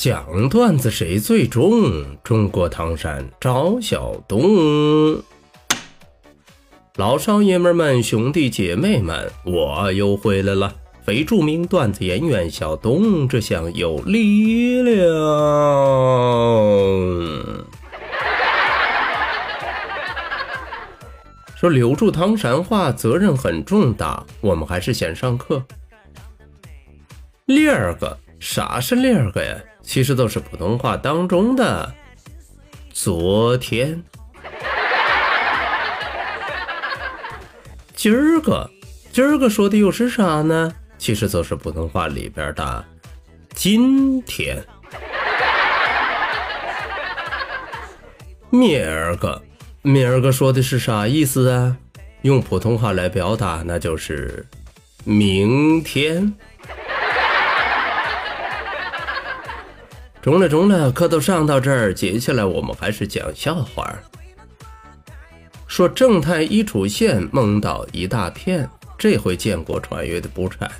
讲段子谁最重？中国唐山赵小东，老少爷们们、兄弟姐妹们，我又回来了！非著名段子演员小东，这厢有力量。说留住唐山话，责任很重大，我们还是先上课。第二个，啥是第二个呀？其实都是普通话当中的昨天、今儿个、今儿个说的又是啥呢？其实都是普通话里边的今天、明儿个、明儿个说的是啥意思啊？用普通话来表达，那就是明天。中了中了，课都上到这儿，接下来我们还是讲笑话。说正太一出现，梦到一大片。这回建国穿越的不差，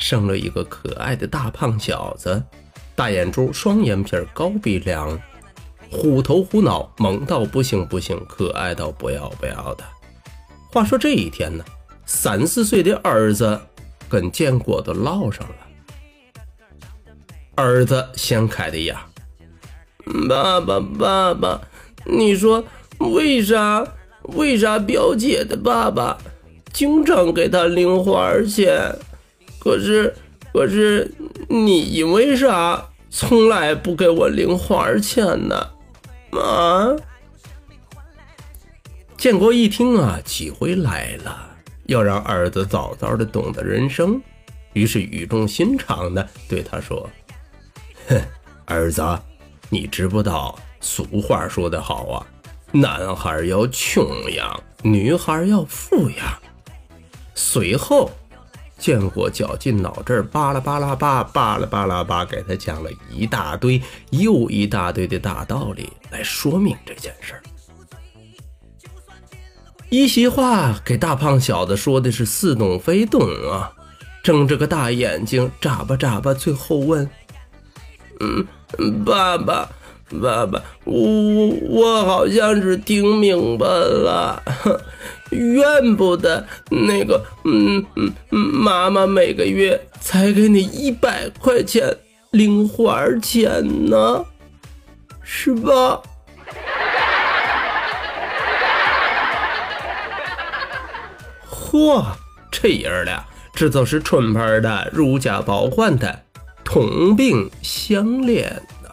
生了一个可爱的大胖小子，大眼珠，双眼皮，高鼻梁，虎头虎脑，萌到不行不行，可爱到不要不要的。话说这一天呢，三四岁的儿子跟建国都唠上了。儿子先开的牙，爸爸爸爸，你说为啥为啥表姐的爸爸经常给他零花钱，可是可是你因为啥从来不给我零花钱呢？啊！建国一听啊，机会来了，要让儿子早早的懂得人生，于是语重心长的对他说。哼，儿子，你知不道俗话说得好啊，男孩要穷养，女孩要富养。随后，建国绞尽脑汁，巴拉巴拉巴，巴拉巴拉巴，给他讲了一大堆又一大堆的大道理来说明这件事儿。一席话给大胖小子说的是似懂非懂啊，睁着个大眼睛眨巴眨巴，最后问。嗯，爸爸，爸爸，我我好像是听明白了，怨不得那个，嗯嗯嗯，妈妈每个月才给你一百块钱零花钱呢，是吧？嚯，这爷俩这都是纯牌的，如假包换的。同病相怜呐！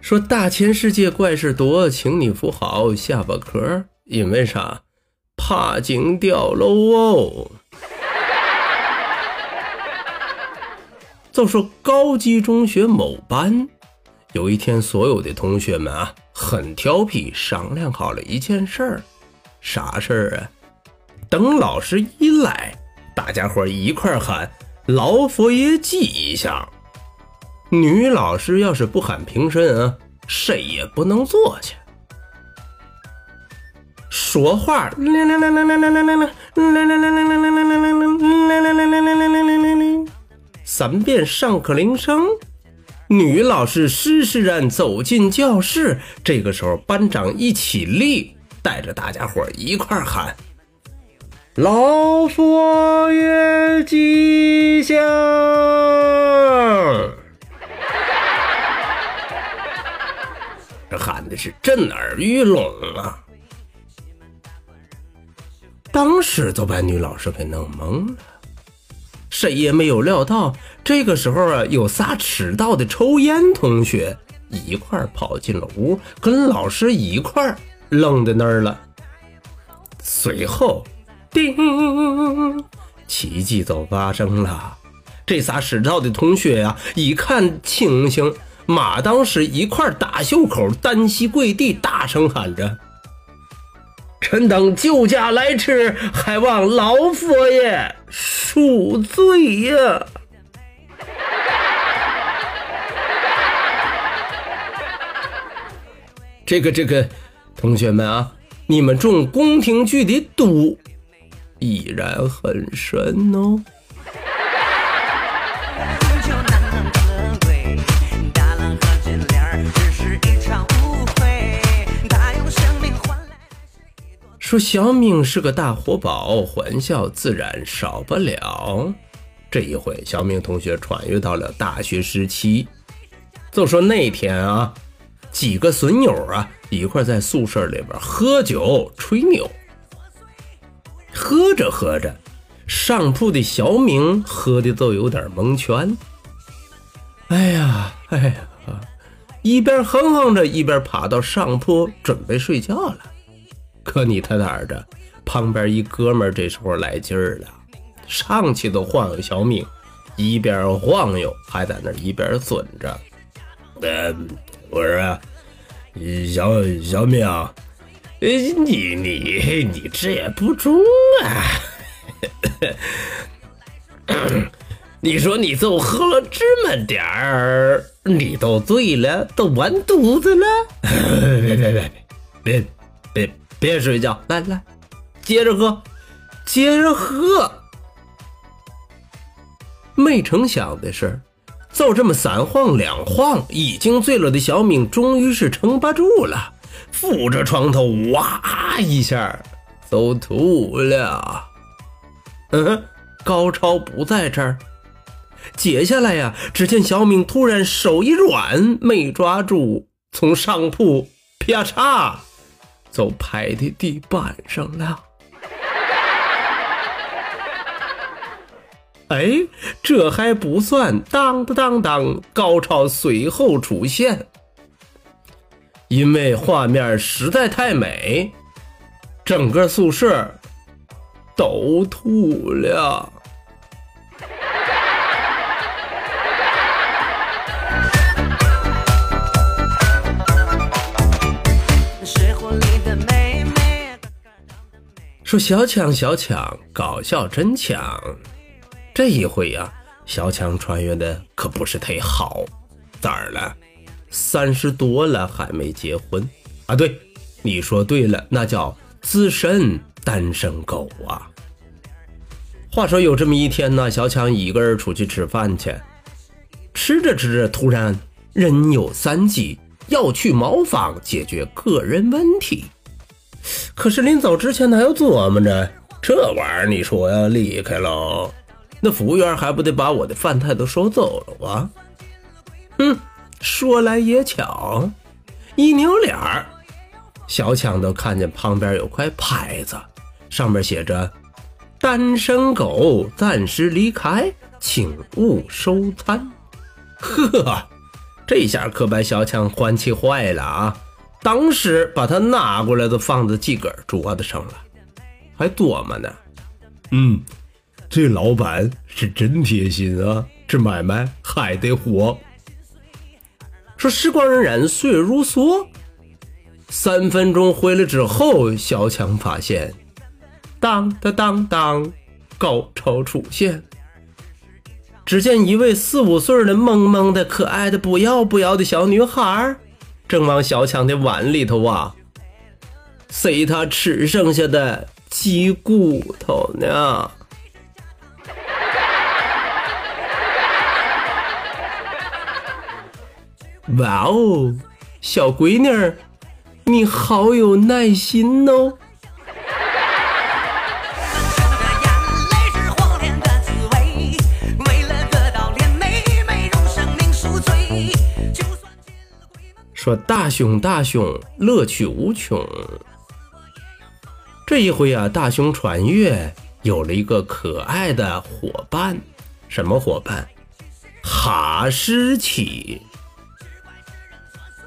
说大千世界怪事多，请你扶好下巴壳，因为啥？怕惊掉喽哦！就说高级中学某班。有一天，所有的同学们啊，很调皮，商量好了一件事儿，啥事儿啊？等老师一来，大家伙一块喊“老佛爷记一下”。女老师要是不喊平身啊，谁也不能坐下。说话，三遍上课铃声。女老师施施然走进教室，这个时候班长一起立，带着大家伙一块喊：“老佛爷吉祥！”这喊的是震耳欲聋啊！当时就把女老师给弄懵了。谁也没有料到，这个时候啊，有仨迟到的抽烟同学一块跑进了屋，跟老师一块愣在那儿了。随后，叮，奇迹就发生了。这仨迟到的同学呀，一看情形，马当时一块打袖口，单膝跪地，大声喊着：“臣等救驾来迟，还望老佛爷恕罪呀！”这个这个，同学们啊，你们中宫廷剧的毒依然很深哦。说小明是个大活宝，欢笑自然少不了。这一回，小明同学穿越到了大学时期。就说那天啊。几个损友啊，一块在宿舍里边喝酒吹牛。喝着喝着，上铺的小明喝的都有点蒙圈。哎呀，哎呀，一边哼哼着，一边爬到上铺准备睡觉了。可你他哪的，旁边一哥们这时候来劲儿了，上去都晃悠小明，一边晃悠还在那一边损着。嗯。我说啊，小小明，你你你这也不中啊！你说你就喝了这么点儿，你都醉了，都完犊子了。别别别别别别睡觉，来来，接着喝，接着喝。没成想的是。就这么三晃两晃，已经醉了的小敏终于是撑不住了，扶着床头，哇一下都吐了。嗯，高超不在这儿。接下来呀，只见小敏突然手一软，没抓住，从上铺啪嚓都拍在地板上了。哎，这还不算，当当当当，高潮随后出现。因为画面实在太美，整个宿舍都吐了。说小强，小强，搞笑真强。这一回呀，小强穿越的可不是忒好，咋了？三十多了还没结婚啊？对，你说对了，那叫资深单身狗啊。话说有这么一天呢，小强一个人出去吃饭去，吃着吃着，突然人有三急，要去茅房解决个人问题。可是临走之前，他又琢磨着，这玩意儿你说要离开喽？那服务员还不得把我的饭菜都收走了啊？哼，说来也巧，一扭脸儿，小强都看见旁边有块牌子，上面写着“单身狗暂时离开，请勿收餐”。呵，这下可把小强欢气坏了啊！当时把他拿过来的放在自个儿桌子上了，还琢磨呢。嗯。这老板是真贴心啊！这买卖还得火。说时光荏苒，岁月如梭。三分钟回来之后，小强发现，当当当当，高潮出现。只见一位四五岁的萌萌的、可爱的不要不要的小女孩，正往小强的碗里头啊塞他吃剩下的鸡骨头呢。哇哦，小闺女儿，你好有耐心哦！说大熊大熊，乐趣无穷。这一回啊，大熊穿越有了一个可爱的伙伴，什么伙伴？哈士奇。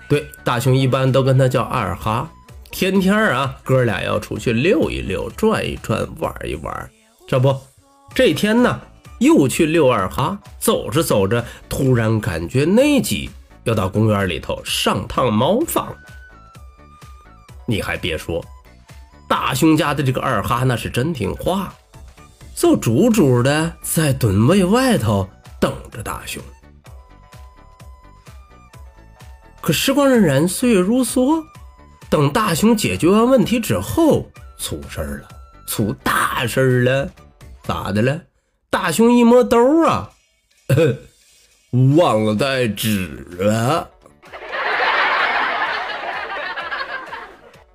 对，大熊一般都跟他叫二哈，天天啊，哥俩要出去溜一溜、转一转、玩一玩。这不，这天呢，又去遛二哈，走着走着，突然感觉内急，要到公园里头上趟茅房。你还别说，大熊家的这个二哈那是真听话，就足足的在墩位外头等着大熊。可时光荏苒，岁月如梭，等大熊解决完问题之后，出事儿了，出大事儿了，咋的了？大熊一摸兜啊，忘了带纸了。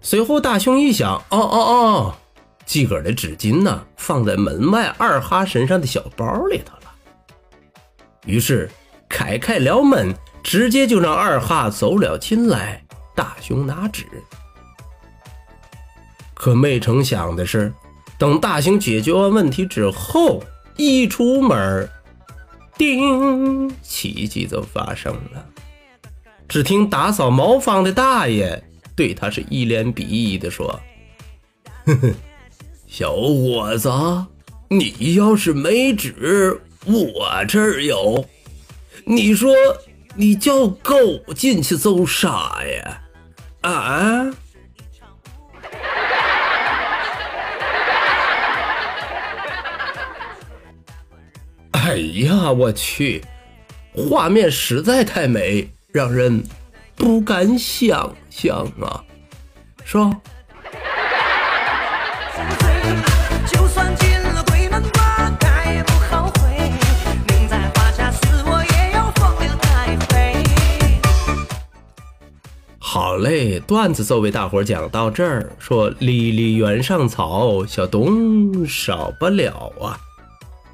随后，大熊一想，哦哦哦，自个儿的纸巾呢，放在门外二哈身上的小包里头了。于是，开开了门。直接就让二哈走了进来，大熊拿纸。可没成想的是，等大熊解决完问题之后，一出门，叮，奇迹就发生了。只听打扫茅房的大爷对他是一脸鄙夷的说：“哼哼，小伙子，你要是没纸，我这儿有。你说。”你叫狗进去做啥呀？啊！哎呀，我去，画面实在太美，让人不敢想象啊，是吧？好嘞，段子就为大伙讲到这儿。说离离原上草，小东少不了啊！